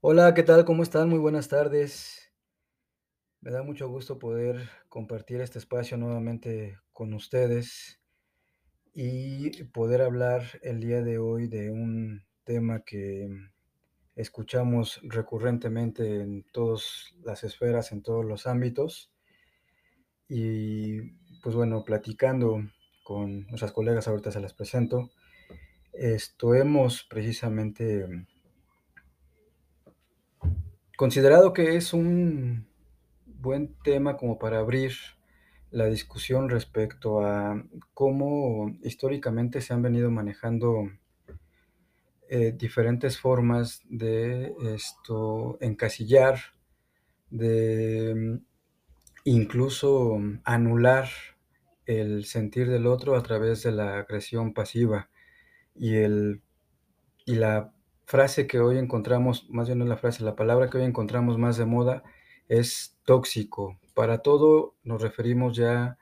Hola, ¿qué tal? ¿Cómo están? Muy buenas tardes. Me da mucho gusto poder compartir este espacio nuevamente con ustedes y poder hablar el día de hoy de un tema que escuchamos recurrentemente en todas las esferas, en todos los ámbitos. Y pues bueno, platicando con nuestras colegas, ahorita se las presento, esto hemos precisamente considerado que es un buen tema como para abrir la discusión respecto a cómo históricamente se han venido manejando eh, diferentes formas de esto encasillar, de incluso anular el sentir del otro a través de la agresión pasiva. Y, el, y la frase que hoy encontramos, más bien no la frase, la palabra que hoy encontramos más de moda es tóxico. Para todo nos referimos ya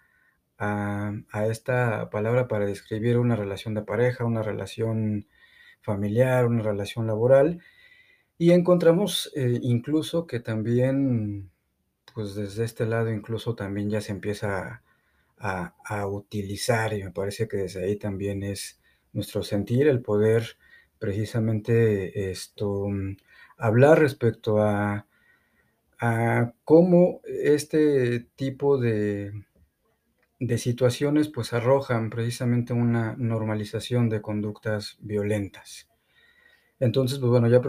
a, esta palabra para describir una relación de pareja, una relación familiar, una relación laboral. Y encontramos eh, incluso que también, pues desde este lado incluso también ya se empieza a utilizar y me parece que desde ahí también es nuestro sentir, el poder precisamente esto, hablar respecto a, a cómo este tipo de, de situaciones pues arrojan precisamente una normalización de conductas violentas. Entonces, pues bueno, ya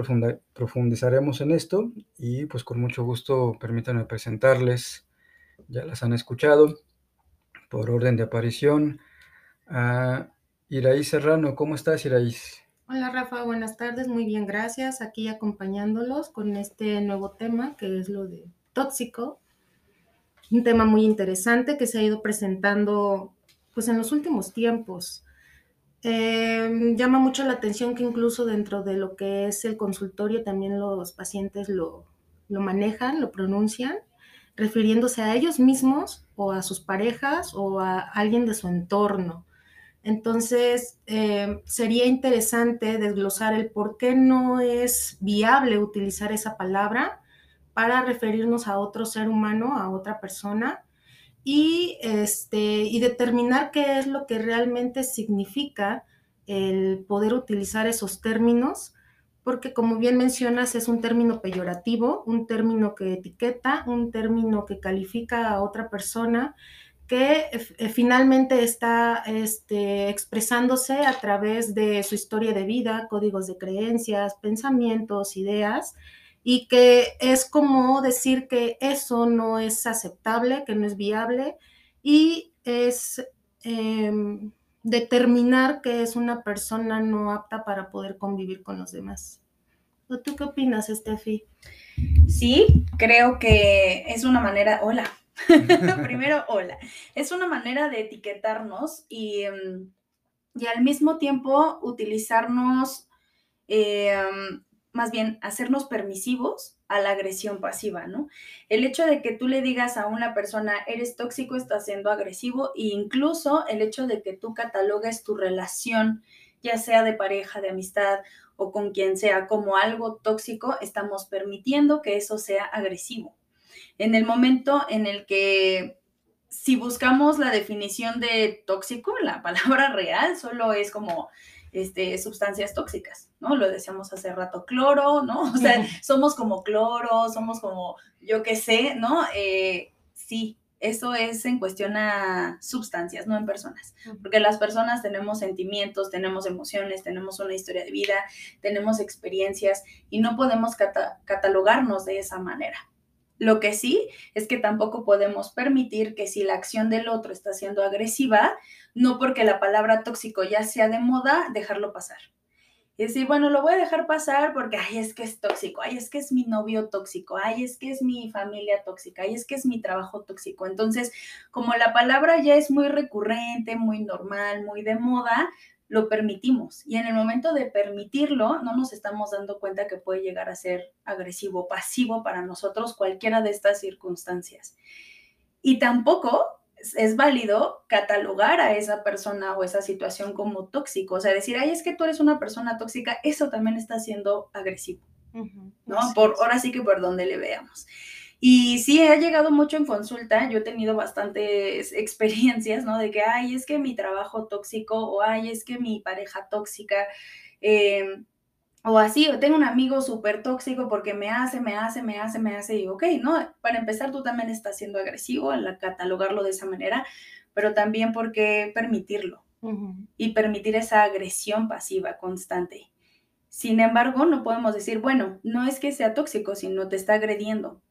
profundizaremos en esto y pues con mucho gusto permítanme presentarles, ya las han escuchado, por orden de aparición, a Iraíz Serrano. ¿Cómo estás, Iraíz? Hola Rafa, buenas tardes, muy bien, gracias. Aquí acompañándolos con este nuevo tema que es lo de tóxico. Un tema muy interesante que se ha ido presentando pues en los últimos tiempos. Eh, llama mucho la atención que incluso dentro de lo que es el consultorio también los pacientes lo, lo manejan, lo pronuncian, refiriéndose a ellos mismos o a sus parejas o a alguien de su entorno. Entonces, eh, sería interesante desglosar el por qué no es viable utilizar esa palabra para referirnos a otro ser humano, a otra persona, y, este, y determinar qué es lo que realmente significa el poder utilizar esos términos, porque como bien mencionas, es un término peyorativo, un término que etiqueta, un término que califica a otra persona que eh, finalmente está este, expresándose a través de su historia de vida, códigos de creencias, pensamientos, ideas, y que es como decir que eso no es aceptable, que no es viable, y es eh, determinar que es una persona no apta para poder convivir con los demás. ¿Tú qué opinas, Steffi? Sí, creo que es una manera, hola, Primero, hola. Es una manera de etiquetarnos y, mm, y al mismo tiempo utilizarnos, eh, más bien hacernos permisivos a la agresión pasiva, ¿no? El hecho de que tú le digas a una persona, eres tóxico, estás siendo agresivo, e incluso el hecho de que tú catalogues tu relación, ya sea de pareja, de amistad o con quien sea, como algo tóxico, estamos permitiendo que eso sea agresivo en el momento en el que si buscamos la definición de tóxico, la palabra real solo es como este, sustancias tóxicas, ¿no? Lo decíamos hace rato, cloro, ¿no? O sea, somos como cloro, somos como, yo qué sé, ¿no? Eh, sí, eso es en cuestión a sustancias, no en personas, porque las personas tenemos sentimientos, tenemos emociones, tenemos una historia de vida, tenemos experiencias y no podemos cata catalogarnos de esa manera. Lo que sí es que tampoco podemos permitir que si la acción del otro está siendo agresiva, no porque la palabra tóxico ya sea de moda, dejarlo pasar. Y decir, bueno, lo voy a dejar pasar porque, ay, es que es tóxico, ay, es que es mi novio tóxico, ay, es que es mi familia tóxica, ay, es que es mi trabajo tóxico. Entonces, como la palabra ya es muy recurrente, muy normal, muy de moda, lo permitimos. Y en el momento de permitirlo, no nos estamos dando cuenta que puede llegar a ser agresivo, pasivo para nosotros cualquiera de estas circunstancias. Y tampoco es válido catalogar a esa persona o esa situación como tóxico. O sea, decir, ay, es que tú eres una persona tóxica, eso también está siendo agresivo. ¿no? Por, ahora sí que por donde le veamos. Y sí, ha llegado mucho en consulta. Yo he tenido bastantes experiencias, ¿no? De que, ay, es que mi trabajo tóxico, o ay, es que mi pareja tóxica, em, o así, o tengo un amigo súper tóxico porque me hace, me hace, me hace, me hace. Y ok, ¿no? Para empezar, tú también estás siendo agresivo al catalogarlo de esa manera, pero también porque permitirlo y permitir esa agresión pasiva constante. Sin embargo, no podemos decir, bueno, no es que sea tóxico, sino te está agrediendo.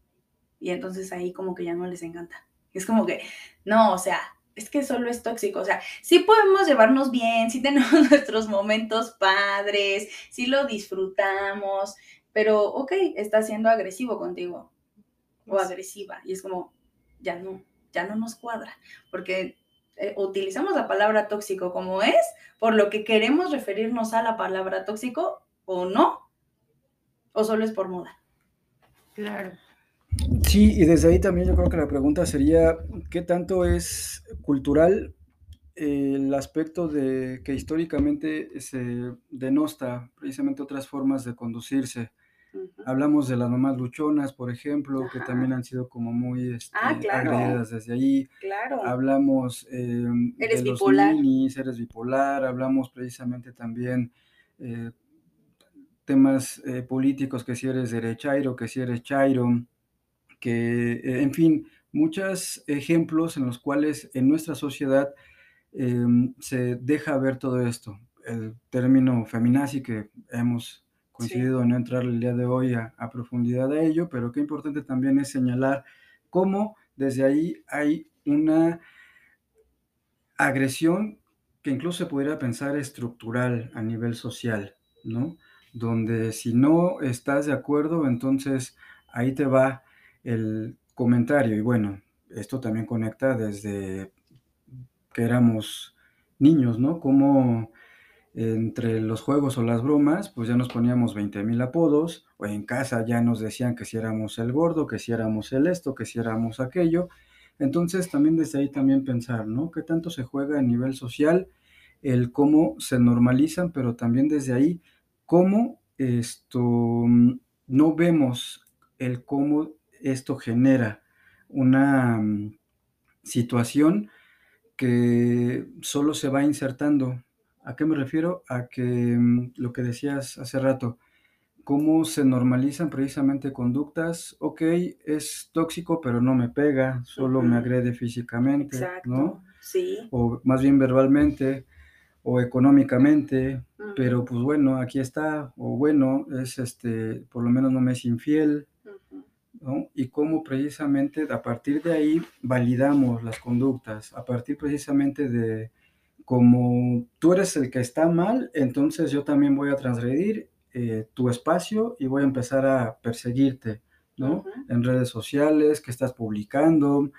Y entonces ahí como que ya no les encanta. Es como que, no, o sea, es que solo es tóxico. O sea, sí podemos llevarnos bien, sí tenemos nuestros momentos padres, sí lo disfrutamos, pero ok, está siendo agresivo contigo o agresiva. Y es como, ya no, ya no nos cuadra, porque eh, utilizamos la palabra tóxico como es, por lo que queremos referirnos a la palabra tóxico o no, o solo es por moda. Claro. Sí, y desde ahí también yo creo que la pregunta sería, ¿qué tanto es cultural el aspecto de que históricamente se denosta precisamente otras formas de conducirse? Hablamos de las mamás luchonas, por ejemplo, que también han sido como muy este, ah, agredidas desde ahí. Claro. Hablamos eh, eres de bipolar. los ninis, eres bipolar. Hablamos precisamente también eh, temas eh, políticos, que si eres derechairo, que si eres chairo, que, eh, en fin, muchos ejemplos en los cuales en nuestra sociedad em, se deja ver todo esto. El término feminazi que hemos coincidido en no entrar el día de hoy a, profundidad a ello, pero qué importante también es señalar cómo desde ahí hay una agresión que incluso se pudiera pensar estructural a nivel social, ¿no? Donde si no estás de acuerdo, entonces ahí te va el comentario. Y bueno, esto también conecta desde que éramos niños, ¿no? Como entre los juegos o las bromas, pues ya nos poníamos 20 mil apodos, o en casa ya nos decían que si éramos el gordo, que si éramos el esto, que si éramos aquello. Entonces también desde ahí también pensar, ¿no? ¿Qué tanto se juega a nivel social? El cómo se normalizan, pero también desde ahí, cómo esto, no vemos el cómo esto genera una mm, situación que solo se va insertando ¿A qué me refiero? A que mm, lo que decías hace rato, cómo se normalizan precisamente conductas, ok, es tóxico, pero no me pega, solo me agrede físicamente, ¿no? Sí. O más bien verbalmente o económicamente, pero pues bueno, aquí está, o bueno, es este, por lo menos no me es infiel, ¿no? Y cómo precisamente a partir de ahí validamos las conductas, a partir precisamente de como tú eres el que está mal, entonces yo también voy a transgredir eh, tu espacio y voy a empezar a perseguirte, ¿no? En redes sociales, que estás publicando,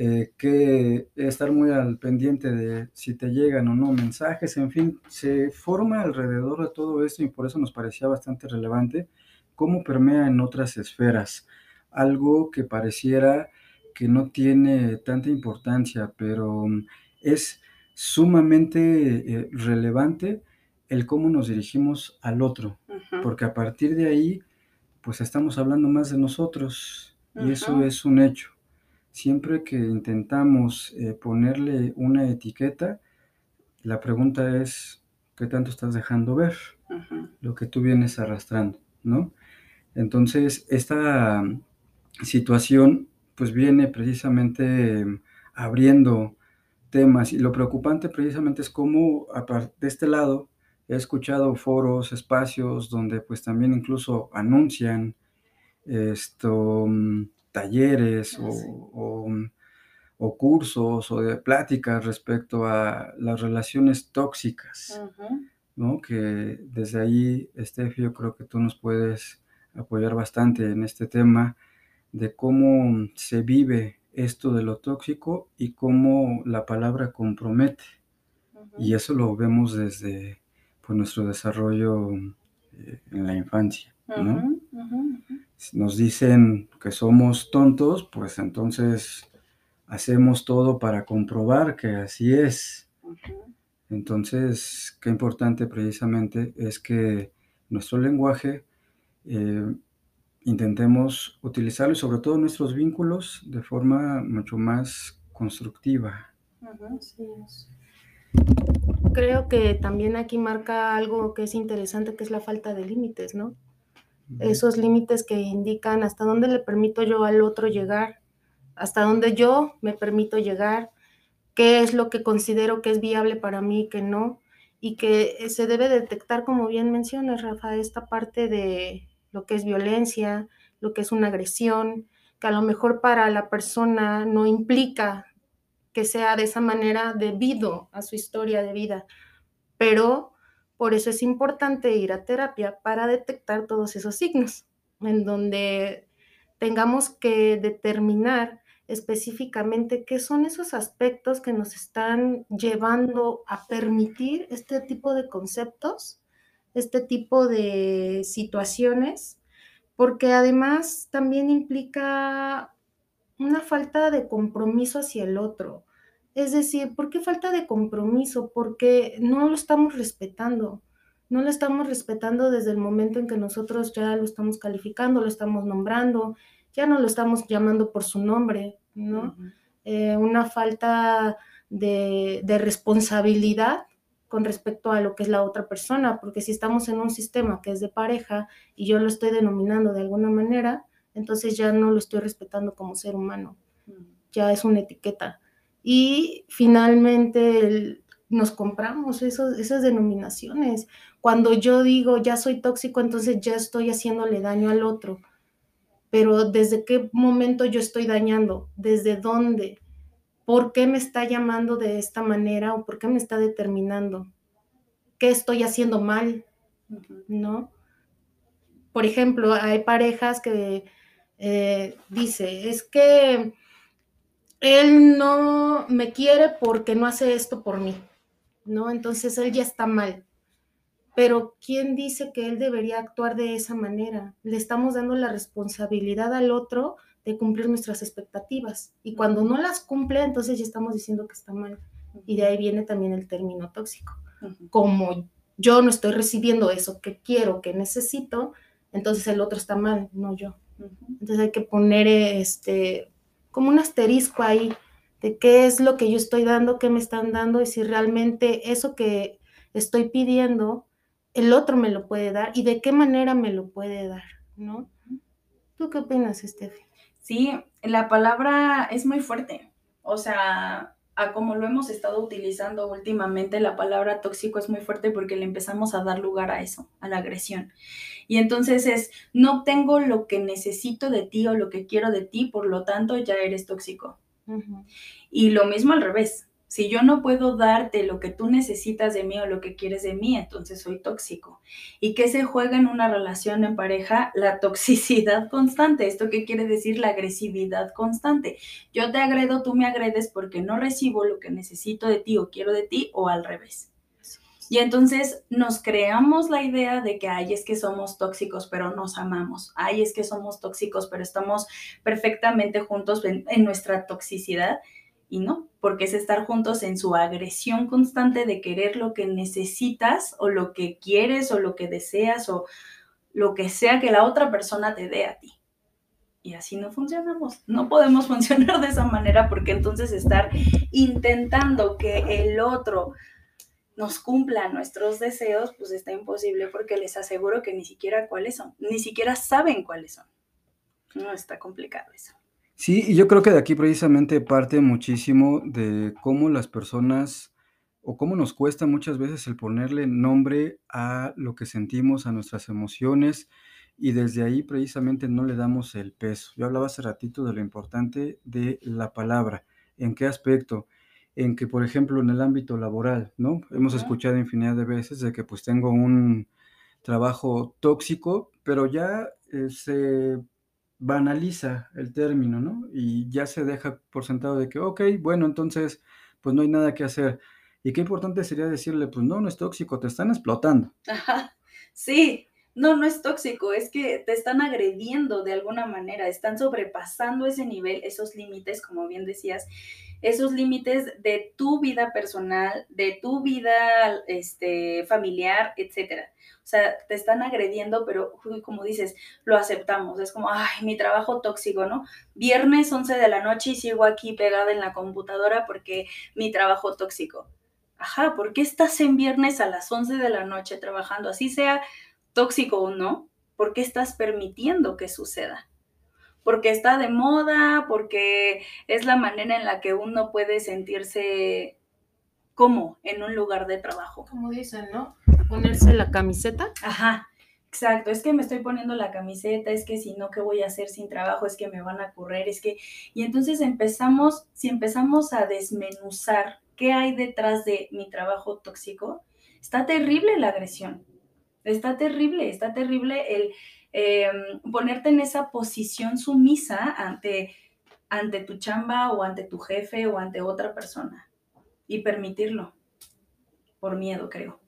eh, que estar muy al pendiente de si te llegan o no mensajes, en fin, se forma alrededor de todo esto y por eso nos parecía bastante relevante cómo permea en otras esferas, algo que pareciera que no tiene tanta importancia, pero mm, es sumamente eh, relevante el cómo nos dirigimos al otro, porque a partir de ahí, pues estamos hablando más de nosotros y eso es un hecho. Siempre que intentamos eh, ponerle una etiqueta, la pregunta es, ¿qué tanto estás dejando ver lo que tú vienes arrastrando, no? Entonces, esta situación, pues viene precisamente abriendo temas. Y lo preocupante precisamente es cómo de este lado he escuchado foros, espacios donde pues también incluso anuncian esto, mm, talleres ah, mm, o, cursos o de pláticas respecto a las relaciones tóxicas, ¿no? Que desde ahí, Steffi, yo creo que tú nos puedes apoyar bastante en este tema de cómo se vive esto de lo tóxico y cómo la palabra compromete. Y eso lo vemos desde pues, nuestro desarrollo eh, en la infancia. Nos dicen que somos tontos, pues entonces hacemos todo para comprobar que así es. Entonces, qué importante precisamente es que nuestro lenguaje eh, intentemos utilizarlo y sobre todo nuestros vínculos de forma mucho más constructiva. Creo que también aquí marca algo que es interesante, que es la falta de límites, ¿no? Esos límites que indican hasta dónde le permito yo al otro llegar, hasta dónde yo me permito llegar, qué es lo que considero que es viable para mí, que no, y que se debe detectar, como bien mencionas, Rafa, esta parte de lo que es violencia, lo que es una agresión, que a lo mejor para la persona no implica que sea de esa manera debido a su historia de vida, pero por eso es importante ir a terapia para detectar todos esos signos, en donde tengamos que determinar específicamente qué son esos aspectos que nos están llevando a permitir este tipo de conceptos, este tipo de situaciones, porque además también implica una falta de compromiso hacia el otro. Es decir, ¿por qué falta de compromiso? Porque no lo estamos respetando. No lo estamos respetando desde el momento en que nosotros ya lo estamos calificando, lo estamos nombrando, ya no lo estamos llamando por su nombre, ¿no? Eh, una falta de, de, responsabilidad con respecto a lo que es la otra persona, porque si estamos en un sistema que es de pareja y yo lo estoy denominando de alguna manera, entonces ya no lo estoy respetando como ser humano, ya es una etiqueta. Y finalmente nos compramos esos, esas denominaciones. Cuando yo digo ya soy tóxico, entonces ya estoy haciéndole daño al otro. Pero ¿desde qué momento yo estoy dañando? ¿Desde dónde? ¿Por qué me está llamando de esta manera o por qué me está determinando? ¿Qué estoy haciendo mal? ¿No? Por ejemplo, hay parejas que eh, dice, es que él no me quiere porque no hace esto por mí, ¿no? Entonces él ya está mal. Pero ¿quién dice que él debería actuar de esa manera? Le estamos dando la responsabilidad al otro de cumplir nuestras expectativas. Y cuando no las cumple, entonces ya estamos diciendo que está mal. Y de ahí viene también el término tóxico. Como yo no estoy recibiendo eso que quiero, que necesito, entonces el otro está mal, no yo. Entonces hay que poner este como un asterisco ahí de qué es lo que yo estoy dando, qué me están dando y si realmente eso que estoy pidiendo, el otro me lo puede dar y de qué manera me lo puede dar, ¿no? ¿Tú qué opinas, Steffi? Sí, la palabra es muy fuerte. O sea, a como lo hemos estado utilizando últimamente, la palabra tóxico es muy fuerte porque le empezamos a dar lugar a eso, a la agresión. Y entonces es, no tengo lo que necesito de ti o lo que quiero de ti, por lo tanto ya eres tóxico. Y lo mismo al revés. Si yo no puedo darte lo que tú necesitas de mí o lo que quieres de mí, entonces soy tóxico. ¿Y qué se juega en una relación en pareja? La toxicidad constante. ¿Esto qué quiere decir? La agresividad constante. Yo te agredo, tú me agredes porque no recibo lo que necesito de ti o quiero de ti o al revés. Y entonces nos creamos la idea de que, ay, es que somos tóxicos, pero nos amamos. Ay, es que somos tóxicos, pero estamos perfectamente juntos en, nuestra toxicidad. Y no, porque es estar juntos en su agresión constante de querer lo que necesitas o lo que quieres o lo que deseas o lo que sea que la otra persona te dé a ti. Y así no funcionamos. No podemos funcionar de esa manera porque entonces estar intentando que el otro nos cumplan nuestros deseos, pues está imposible porque les aseguro que ni siquiera cuáles son, ni siquiera saben cuáles son. No está complicado eso. Sí, y yo creo que de aquí precisamente parte muchísimo de cómo las personas o cómo nos cuesta muchas veces el ponerle nombre a lo que sentimos, a nuestras emociones, y desde ahí precisamente no le damos el peso. Yo hablaba hace ratito de lo importante de la palabra. ¿En qué aspecto? en que, por ejemplo, en el ámbito laboral, ¿no? Hemos escuchado infinidad de veces de que pues tengo un trabajo tóxico, pero ya eh, se banaliza el término, ¿no? Y ya se deja por sentado de que, ok, bueno, entonces, pues no hay nada que hacer. Y qué importante sería decirle, pues no, no es tóxico, te están explotando. Ajá, sí, no, no es tóxico, es que te están agrediendo de alguna manera, están sobrepasando ese nivel, esos límites, como bien decías, esos límites de tu vida personal, de tu vida este, familiar, etcétera. O sea, te están agrediendo, pero como dices, lo aceptamos. Es como, ay, mi trabajo tóxico, ¿no? Viernes 11 de la noche y sigo aquí pegada en la computadora porque mi trabajo tóxico. Ajá, ¿por qué estás en viernes a las 11 de la noche trabajando? Así sea tóxico o no, ¿por qué estás permitiendo que suceda? Porque está de moda, porque es la manera en la que uno puede sentirse como en un lugar de trabajo. Como dicen, ¿no? Ponerse la camiseta. Ajá, exacto. Es que me estoy poniendo la camiseta, es que si no, ¿qué voy a hacer sin trabajo? Es que me van a correr, es que... Y entonces empezamos, si empezamos a desmenuzar qué hay detrás de mi trabajo tóxico, está terrible la agresión. Está terrible, está terrible el em, ponerte en esa posición sumisa ante, ante tu chamba o ante tu jefe o ante otra persona y permitirlo por miedo, creo.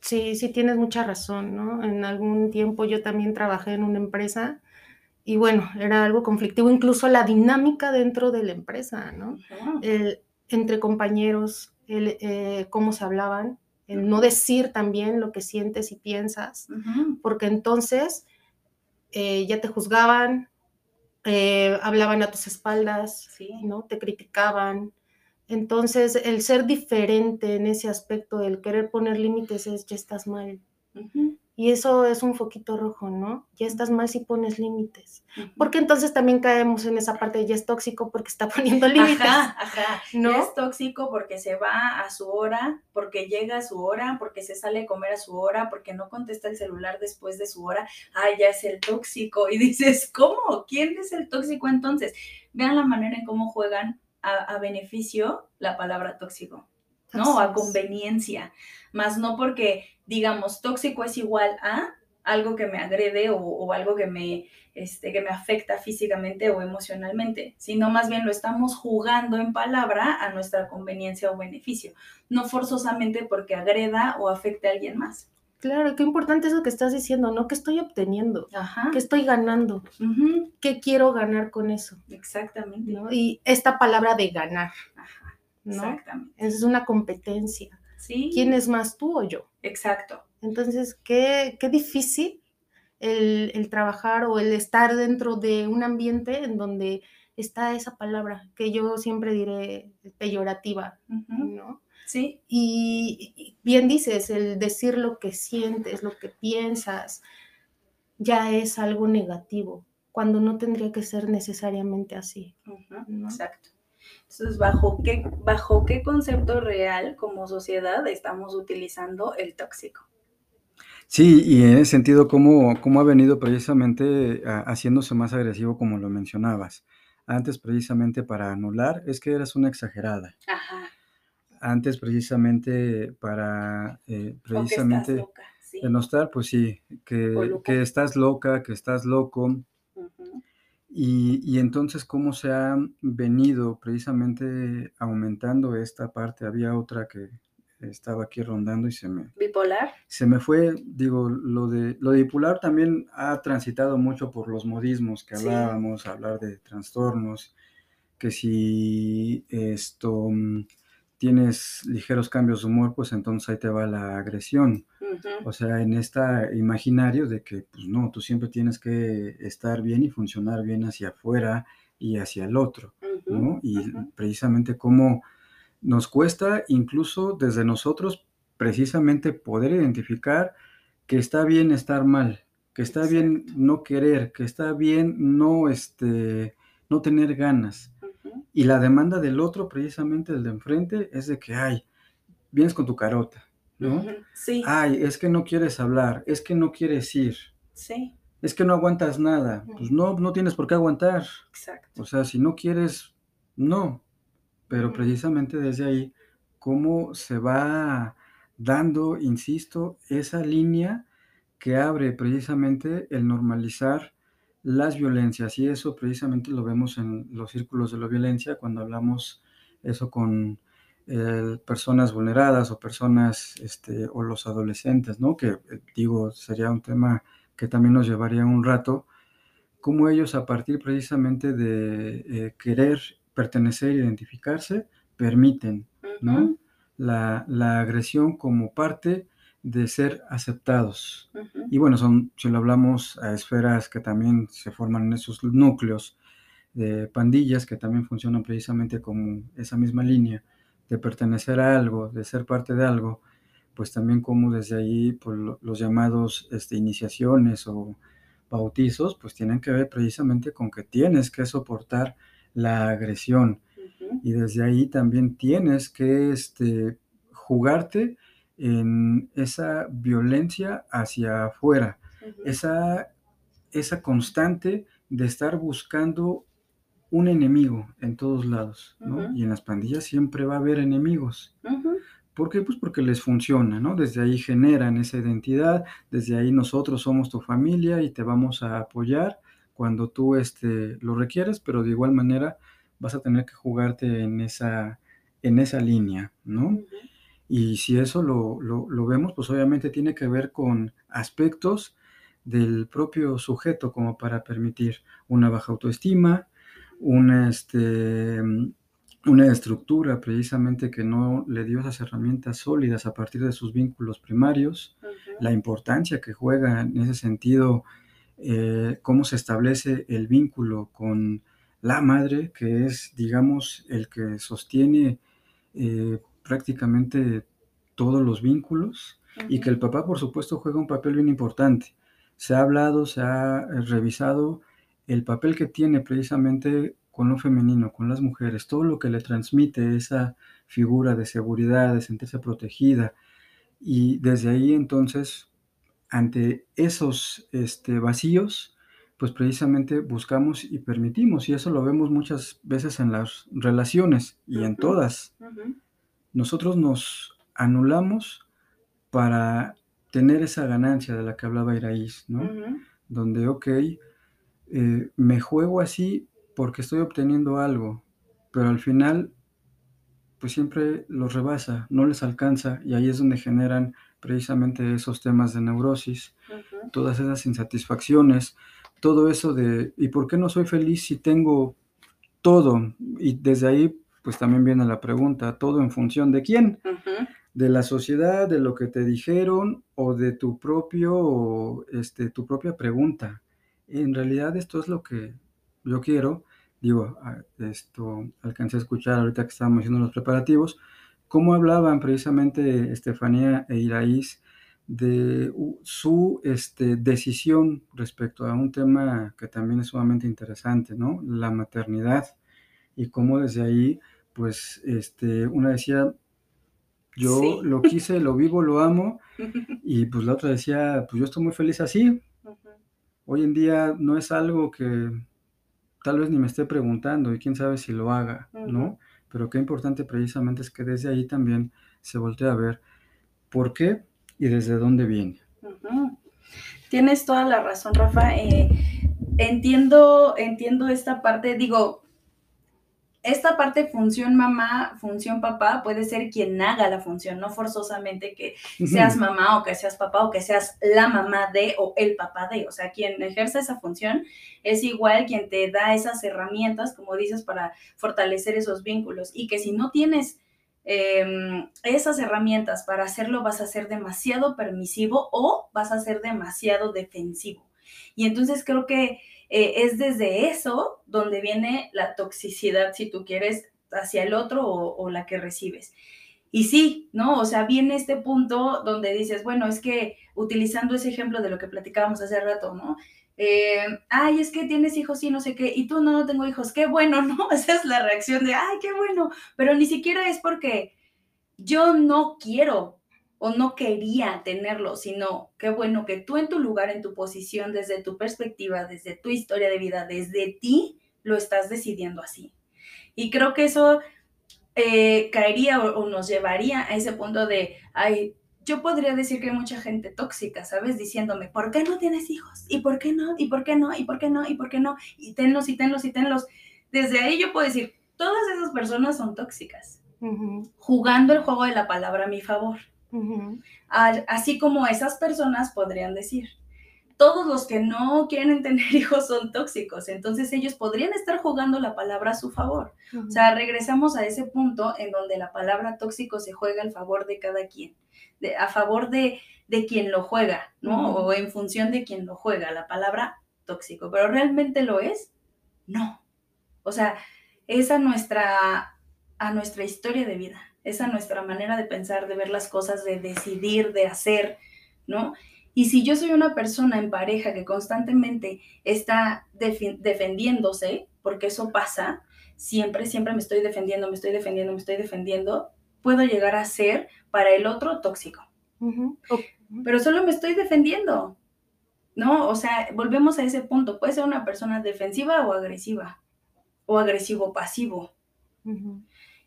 Sí, sí tienes mucha razón, ¿no? En algún tiempo yo también trabajé en una empresa y bueno, era algo conflictivo, incluso la dinámica dentro de la empresa, ¿no? entre compañeros, el, eh, cómo se hablaban, el no decir también lo que sientes y piensas, porque entonces eh, ya te juzgaban, eh, hablaban a tus espaldas, ¿no? Te criticaban. Entonces, el ser diferente en ese aspecto, el querer poner límites es ya estás mal. Y eso es un foquito rojo, ¿no? Ya estás mal si pones límites. Porque entonces también caemos en esa parte de ya es tóxico porque está poniendo límites. Ajá, ajá. ¿no? es tóxico porque se va a su hora, porque llega a su hora, porque se sale a comer a su hora, porque no contesta el celular después de su hora. Ah, ya es el tóxico. Y dices, ¿cómo? ¿Quién es el tóxico entonces? Vean la manera en cómo juegan a beneficio la palabra tóxico. ¿No? A conveniencia, más no porque digamos tóxico es igual a algo que me agrede o, algo que me, este, que me afecta físicamente o emocionalmente, sino más bien lo estamos jugando en palabra a nuestra conveniencia o beneficio, no forzosamente porque agreda o afecte a alguien más. Claro, qué importante es lo que estás diciendo, ¿no? ¿Qué estoy obteniendo? Ajá. ¿Qué estoy ganando? ¿Qué quiero ganar con eso? Exactamente. Y esta palabra de ganar. Exactamente. Es una competencia. ¿Sí? ¿Quién es más tú o yo? Exacto. Entonces, qué, qué difícil el, trabajar o el estar dentro de un ambiente en donde está esa palabra que yo siempre diré peyorativa, ¿no? Sí. Y, bien dices, el decir lo que sientes, lo que piensas, ya es algo negativo, cuando no tendría que ser necesariamente así. Exacto. Entonces, ¿bajo qué, ¿bajo qué concepto real como sociedad estamos utilizando el tóxico? Sí, y en ese sentido, ¿cómo, cómo ha venido precisamente haciéndose más agresivo como lo mencionabas? Antes precisamente para anular, es que eras una exagerada. Ajá. Antes precisamente para, eh, precisamente, loca, demostrar, pues sí, que, que, estás loca, que estás loco, y, entonces, ¿cómo se ha venido precisamente aumentando esta parte? Había otra que estaba aquí rondando y se me... ¿Bipolar? Se me fue, digo, lo de, lo bipolar también ha transitado mucho por los modismos que hablábamos, hablar de trastornos, que si esto mm, tienes ligeros cambios de humor, pues entonces ahí te va la agresión. O sea, en este imaginario de que, pues no, tú siempre tienes que estar bien y funcionar bien hacia afuera y hacia el otro, ¿no? Y precisamente cómo nos cuesta incluso desde nosotros precisamente poder identificar que está bien estar mal, que está bien no querer, que está bien no, este, no tener ganas. Y la demanda del otro, precisamente el de enfrente, es de que, ay, vienes con tu carota, ¿no? Sí. Ay, es que no quieres hablar, es que no quieres ir. Sí. Es que no aguantas nada. Pues no, no tienes por qué aguantar. Exacto. O sea, si no quieres, no. Pero precisamente desde ahí, cómo se va dando, insisto, esa línea que abre precisamente el normalizar las violencias. Y eso precisamente lo vemos en los círculos de la violencia, cuando hablamos eso con personas vulneradas o personas, este, o los adolescentes, ¿no? Que eh, digo, sería un tema que también nos llevaría un rato, cómo ellos a partir precisamente de eh, querer pertenecer, identificarse, permiten, ¿no? la, agresión como parte de ser aceptados. Y bueno, son, si lo hablamos a esferas que también se forman en esos núcleos de pandillas que también funcionan precisamente como esa misma línea de pertenecer a algo, de ser parte de algo, pues también como desde ahí pues, los llamados este, iniciaciones o bautizos, pues tienen que ver precisamente con que tienes que soportar la agresión. Y desde ahí también tienes que este, jugarte en esa violencia hacia afuera, esa, esa constante de estar buscando un enemigo en todos lados, ¿no? Y en las pandillas siempre va a haber enemigos. ¿Por qué? Pues porque les funciona, ¿no? Desde ahí generan esa identidad, desde ahí nosotros somos tu familia y te vamos a apoyar cuando tú este, lo requieres, pero de igual manera vas a tener que jugarte en esa, en esa línea, ¿no? Y si eso lo, lo, vemos, pues obviamente tiene que ver con aspectos del propio sujeto como para permitir una baja autoestima, una, este, una estructura precisamente que no le dio esas herramientas sólidas a partir de sus vínculos primarios, la importancia que juega en ese sentido, eh, cómo se establece el vínculo con la madre, que es, digamos, el que sostiene eh, prácticamente todos los vínculos y que el papá, por supuesto, juega un papel bien importante. Se ha hablado, se ha revisado el papel que tiene precisamente con lo femenino, con las mujeres, todo lo que le transmite esa figura de seguridad, de sentirse protegida. Y desde ahí entonces, ante esos este, vacíos, pues precisamente buscamos y permitimos, y eso lo vemos muchas veces en las relaciones y en todas. Nosotros nos anulamos para tener esa ganancia de la que hablaba Iraís, ¿no? Donde, ok, eh, me juego así porque estoy obteniendo algo, pero al final, pues siempre los rebasa, no les alcanza, y ahí es donde generan precisamente esos temas de neurosis, todas esas insatisfacciones, todo eso de, ¿y por qué no soy feliz si tengo todo? Y desde ahí, pues también viene la pregunta, ¿todo en función de quién? De la sociedad, de lo que te dijeron o de tu propio, este, tu propia pregunta. En realidad esto es lo que yo quiero, digo, esto alcancé a escuchar ahorita que estábamos haciendo los preparativos, cómo hablaban precisamente Estefanía e Iraís de su este, decisión respecto a un tema que también es sumamente interesante, ¿no? La maternidad y cómo desde ahí, pues, este, una decía, yo lo quise, lo vivo, lo amo, y pues la otra decía, pues yo estoy muy feliz así. Hoy en día no es algo que tal vez ni me esté preguntando y quién sabe si lo haga, ¿no? Pero qué importante precisamente es que desde ahí también se voltea a ver por qué y desde dónde viene. Tienes toda la razón, Rafa. Eh, entiendo, entiendo esta parte, digo, esta parte función mamá, función papá, puede ser quien haga la función, no forzosamente que seas mamá o que seas papá o que seas la mamá de o el papá de. O sea, quien ejerce esa función es igual quien te da esas herramientas, como dices, para fortalecer esos vínculos. Y que si no tienes em, esas herramientas para hacerlo, vas a ser demasiado permisivo o vas a ser demasiado defensivo. Y entonces creo que eh, es desde eso donde viene la toxicidad, si tú quieres, hacia el otro o, la que recibes. Y sí, ¿no? O sea, viene este punto donde dices, bueno, es que utilizando ese ejemplo de lo que platicábamos hace rato, ¿no? Eh, ay, es que tienes hijos y no sé qué, y tú no, no tengo hijos, qué bueno, ¿no? Esa es la reacción de, ay, qué bueno, pero ni siquiera es porque yo no quiero o no quería tenerlo, sino qué bueno que tú en tu lugar, en tu posición, desde tu perspectiva, desde tu historia de vida, desde ti, lo estás decidiendo así. Y creo que eso eh, caería o, nos llevaría a ese punto de, ay, yo podría decir que hay mucha gente tóxica, ¿sabes? Diciéndome, ¿por qué no tienes hijos? ¿Y por qué no? ¿Y por qué no? ¿Y por qué no? ¿Y por qué no? Y tenlos y tenlos y tenlos. Desde ahí yo puedo decir, todas esas personas son tóxicas jugando el juego de la palabra a mi favor. Así como esas personas podrían decir, todos los que no quieren tener hijos son tóxicos, entonces ellos podrían estar jugando la palabra a su favor. O sea, regresamos a ese punto en donde la palabra tóxico se juega al favor de cada quien, de, a favor de, de quien lo juega, ¿no? O en función de quien lo juega, la palabra tóxico, pero ¿realmente lo es? No. O sea, es a nuestra, a nuestra historia de vida, es a nuestra manera de pensar, de ver las cosas, de decidir, de hacer, ¿no? Y si yo soy una persona en pareja que constantemente está defendiéndose, porque eso pasa, siempre, siempre me estoy defendiendo, me estoy defendiendo, me estoy defendiendo, puedo llegar a ser para el otro tóxico. Pero solo me estoy defendiendo, ¿no? O sea, volvemos a ese punto. Puede ser una persona defensiva o agresiva, o agresivo pasivo.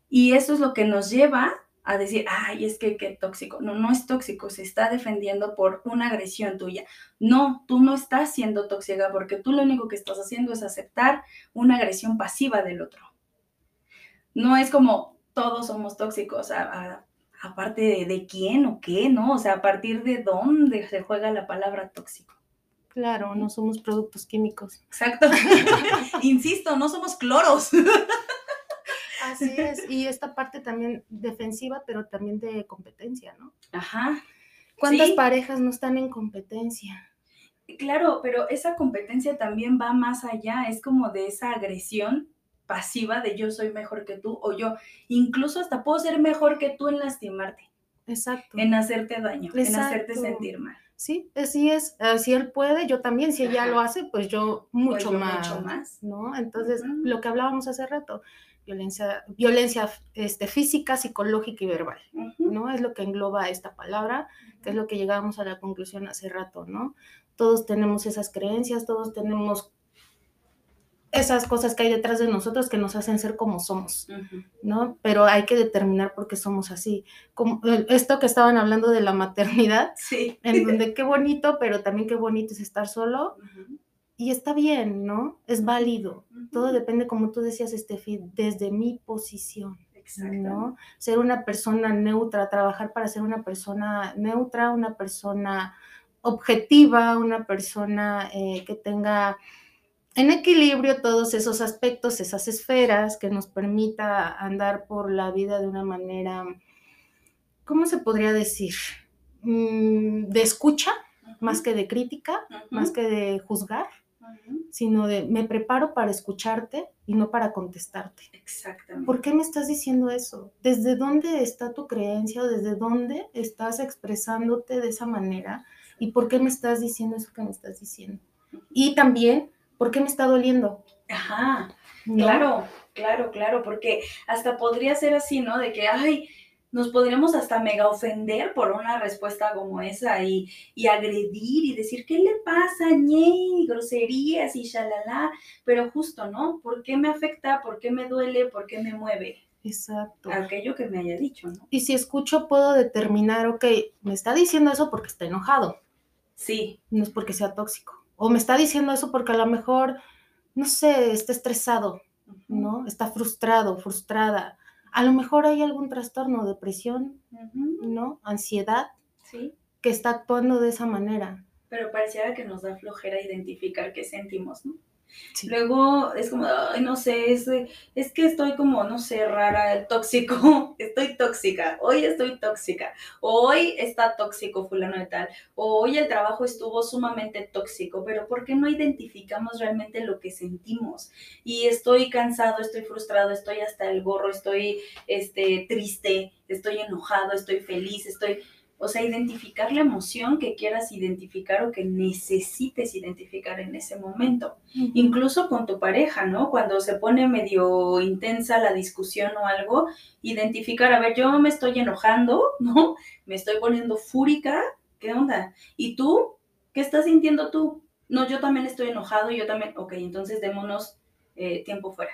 Y eso es lo que nos lleva a decir, ay, es que qué tóxico. No, no es tóxico, se está defendiendo por una agresión tuya. No, tú no estás siendo tóxica porque tú lo único que estás haciendo es aceptar una agresión pasiva del otro. No es como todos somos tóxicos, aparte de, de, quién o qué, ¿no? O sea, a partir de dónde se juega la palabra tóxico. Claro, no somos productos químicos. Exacto. Insisto, no somos cloros. Así es, y esta parte también defensiva, pero también de competencia, ¿no? Ajá. ¿Cuántas parejas no están en competencia? Claro, pero esa competencia también va más allá, es como de esa agresión pasiva de yo soy mejor que tú o yo, incluso hasta puedo ser mejor que tú en lastimarte. Exacto. En hacerte daño, en hacerte sentir mal. Sí, así es. Ah, si él puede, yo también. Si ella lo hace, pues yo pues mucho más. Mucho más. ¿No? Entonces, lo que hablábamos hace rato, violencia, violencia este, física, psicológica y verbal, ¿no? Es lo que engloba esta palabra, que es lo que llegábamos a la conclusión hace rato, ¿no? Todos tenemos esas creencias, todos tenemos esas cosas que hay detrás de nosotros que nos hacen ser como somos, ¿no? Pero hay que determinar por qué somos así. Como esto que estaban hablando de la maternidad, sí. en donde qué bonito, pero también qué bonito es estar solo, y está bien, ¿no? Es válido. Todo depende, como tú decías, Estefi, desde mi posición. ¿no? Ser una persona neutra, trabajar para ser una persona neutra, una persona objetiva, una persona eh, que tenga en equilibrio todos esos aspectos, esas esferas, que nos permita andar por la vida de una manera, ¿cómo se podría decir? Mm, de escucha, más que de crítica, más que de juzgar sino de me preparo para escucharte y no para contestarte. Exactamente. ¿Por qué me estás diciendo eso? ¿Desde dónde está tu creencia o desde dónde estás expresándote de esa manera? ¿Y por qué me estás diciendo eso que me estás diciendo? Y también, ¿por qué me está doliendo? Ajá, claro, claro, claro, porque hasta podría ser así, ¿no? De que, ay, nos podríamos hasta mega ofender por una respuesta como esa y, agredir y decir, ¿qué le pasa, ñe? Groserías y shalala, pero justo, ¿no? ¿Por qué me afecta? ¿Por qué me duele? ¿Por qué me mueve? Exacto. Aquello que me haya dicho, ¿no? Y si escucho, puedo determinar, ok, me está diciendo eso porque está enojado. Sí. No es porque sea tóxico. O me está diciendo eso porque a lo mejor, no sé, está estresado, ¿no? Está frustrado, frustrada a lo mejor hay algún trastorno, depresión, ¿no? Ansiedad, ¿Sí? que está actuando de esa manera. Pero pareciera que nos da flojera identificar qué sentimos, ¿no? Luego es como, no sé, es, es, que estoy como, no sé, rara, tóxico, estoy tóxica, hoy estoy tóxica, hoy está tóxico fulano de tal, hoy el trabajo estuvo sumamente tóxico, pero ¿por qué no identificamos realmente lo que sentimos? Y estoy cansado, estoy frustrado, estoy hasta el gorro, estoy este, triste, estoy enojado, estoy feliz, estoy o sea, identificar la emoción que quieras identificar o que necesites identificar en ese momento. Incluso con tu pareja, ¿no? Cuando se pone medio intensa la discusión o algo, identificar, a ver, yo me estoy enojando, ¿no? Me estoy poniendo fúrica, ¿qué onda? ¿Y tú? ¿Qué estás sintiendo tú? No, yo también estoy enojado, yo también, ok, entonces démonos eh, tiempo fuera.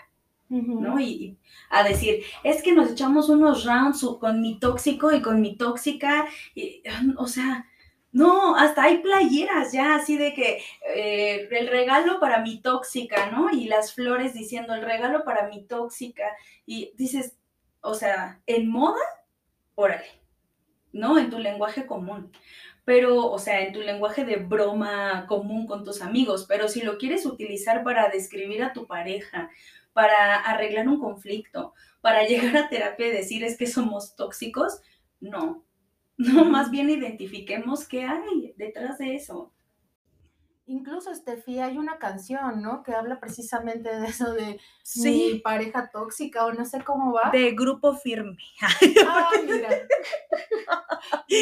¿No? Y, a decir, es que nos echamos unos rounds con mi tóxico y con mi tóxica, y, o sea, no, hasta hay playeras ya así de que eh, el regalo para mi tóxica, ¿no? Y las flores diciendo el regalo para mi tóxica. Y dices, o sea, en moda, órale, ¿no? En tu lenguaje común. Pero, o sea, en tu lenguaje de broma común con tus amigos, pero si lo quieres utilizar para describir a tu pareja, para arreglar un conflicto, para llegar a terapia y decir es que somos tóxicos, no. No, más bien identifiquemos qué hay detrás de eso. Incluso, Steffi, hay una canción, ¿no? Que habla precisamente de eso de mi pareja tóxica o no sé cómo va. De grupo firme. Ah, mira.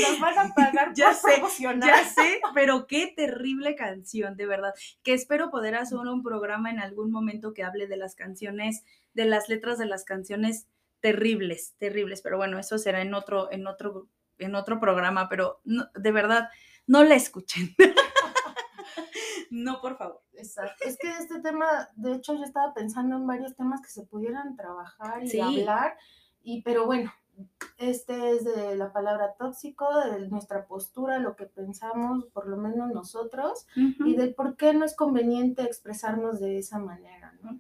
Nos van a pagar ya sé, Ya sé, pero qué terrible canción, de verdad. Que espero poder hacer un programa en algún momento que hable de las canciones, de las letras de las canciones terribles, terribles. Pero bueno, eso será en otro, en otro, en otro programa, pero de verdad, no la escuchen. No, por favor. Exacto. Es que este tema, de hecho, yo estaba pensando en varios temas que se pudieran trabajar y hablar, y pero bueno, este es de la palabra tóxico, de nuestra postura, lo que pensamos, por lo menos nosotros, y de por qué no es conveniente expresarnos de esa manera, ¿no?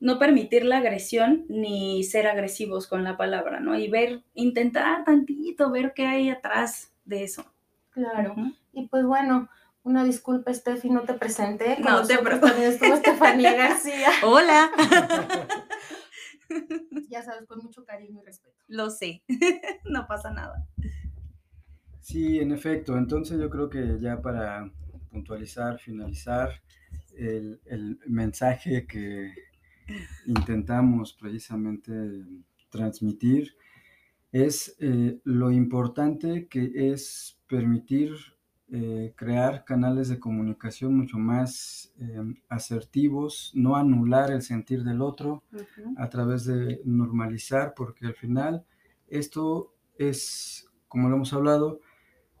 No permitir la agresión ni ser agresivos con la palabra, ¿no? Y ver, intentar tantito, ver qué hay atrás de eso. Claro. Y pues bueno, una disculpa, Steffi, no te presenté. no te preocupes. estuvo Estefanía García. Hola. ya sabes, con mucho cariño y respeto. Lo sé, no pasa nada. Sí, en efecto. Entonces yo creo que ya para puntualizar, finalizar, el, mensaje que intentamos precisamente transmitir es eh, lo importante que es permitir eh, crear canales de comunicación mucho más em, asertivos, no anular el sentir del otro a través de normalizar, porque al final esto es, como lo hemos hablado,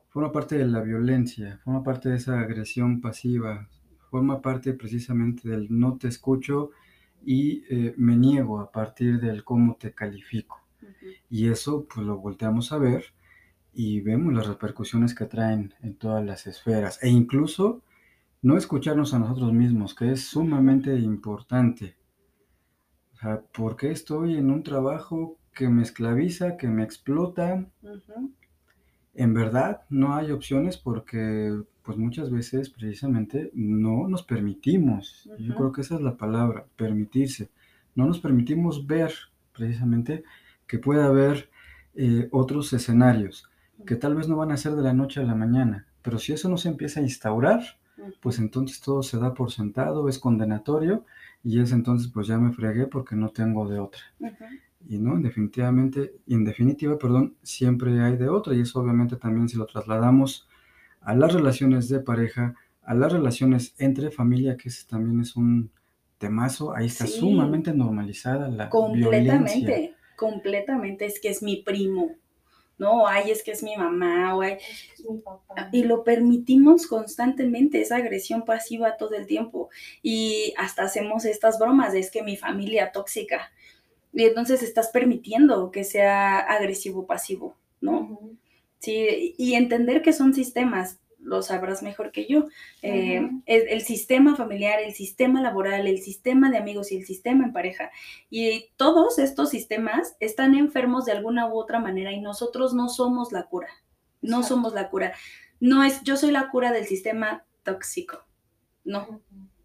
forma parte de la violencia, forma parte de esa agresión pasiva, forma parte precisamente del no te escucho y eh, me niego a partir del cómo te califico. Y eso pues lo volteamos a ver y vemos las repercusiones que traen en todas las esferas e incluso no escucharnos a nosotros mismos, que es sumamente importante. O sea, ¿por qué estoy en un trabajo que me esclaviza, que me explota? En verdad no hay opciones porque pues muchas veces precisamente no nos permitimos. Yo creo que esa es la palabra, permitirse. No nos permitimos ver precisamente que puede haber eh, otros escenarios que tal vez no van a ser de la noche a la mañana, pero si eso no se empieza a instaurar, pues entonces todo se da por sentado, es condenatorio y es entonces pues ya me fregué porque no tengo de otra. Y no, definitivamente, en definitiva, perdón, siempre hay de otra y eso obviamente también si lo trasladamos a las relaciones de pareja, a las relaciones entre familia, que ese también es un temazo, ahí está sumamente normalizada la completamente, violencia. Completamente, es que es mi primo, no, ay, es que es mi mamá, o ay, y lo permitimos constantemente, esa agresión pasiva todo el tiempo, y hasta hacemos estas bromas, de es que mi familia tóxica, y entonces estás permitiendo que sea agresivo pasivo, ¿no? Sí, y entender que son sistemas, lo sabrás mejor que yo. Eh, el, sistema familiar, el sistema laboral, el sistema de amigos y el sistema en pareja. Y todos estos sistemas están enfermos de alguna u otra manera y nosotros no somos la cura. No somos la cura. No es, yo soy la cura del sistema tóxico. No,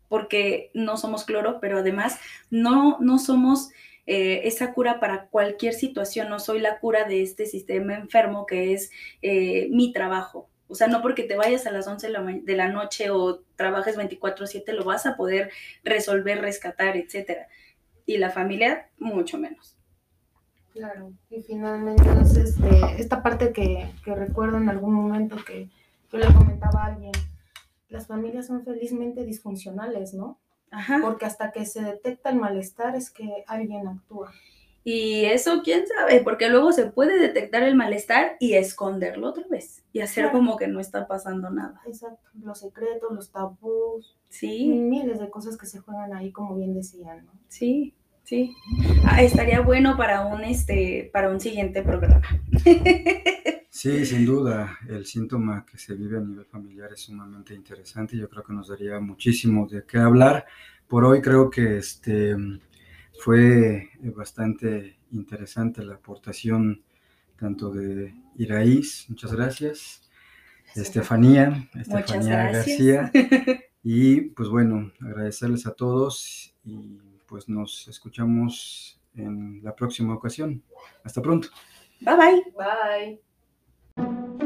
porque no somos cloro, pero además no, no somos eh, esa cura para cualquier situación. No soy la cura de este sistema enfermo que es eh, mi trabajo o sea, no porque te vayas a las 11 de la noche o trabajes 24/7 lo vas a poder resolver, rescatar, etcétera. Y la familia, mucho menos. Claro, y finalmente, entonces, este, esta parte que, recuerdo en algún momento que yo le comentaba a alguien, las familias son felizmente disfuncionales, ¿no? Ajá. Porque hasta que se detecta el malestar es que alguien actúa. Y eso, quién sabe, porque luego se puede detectar el malestar y esconderlo otra vez y hacer como que no está pasando nada. Exacto, los secretos, los tabús. Sí. Miles de cosas que se juegan ahí, como bien decían, ¿no? Sí, sí. Ah, estaría bueno para un, este, para un siguiente programa. Sí, sin duda, el síntoma que se vive a nivel familiar es sumamente interesante yo creo que nos daría muchísimo de qué hablar. Por hoy creo que este fue eh, bastante interesante la aportación tanto de Iraís, muchas gracias, Estefanía, Estefanía García, y pues bueno, agradecerles a todos y pues nos escuchamos en la próxima ocasión. Hasta pronto. Bye bye. Bye.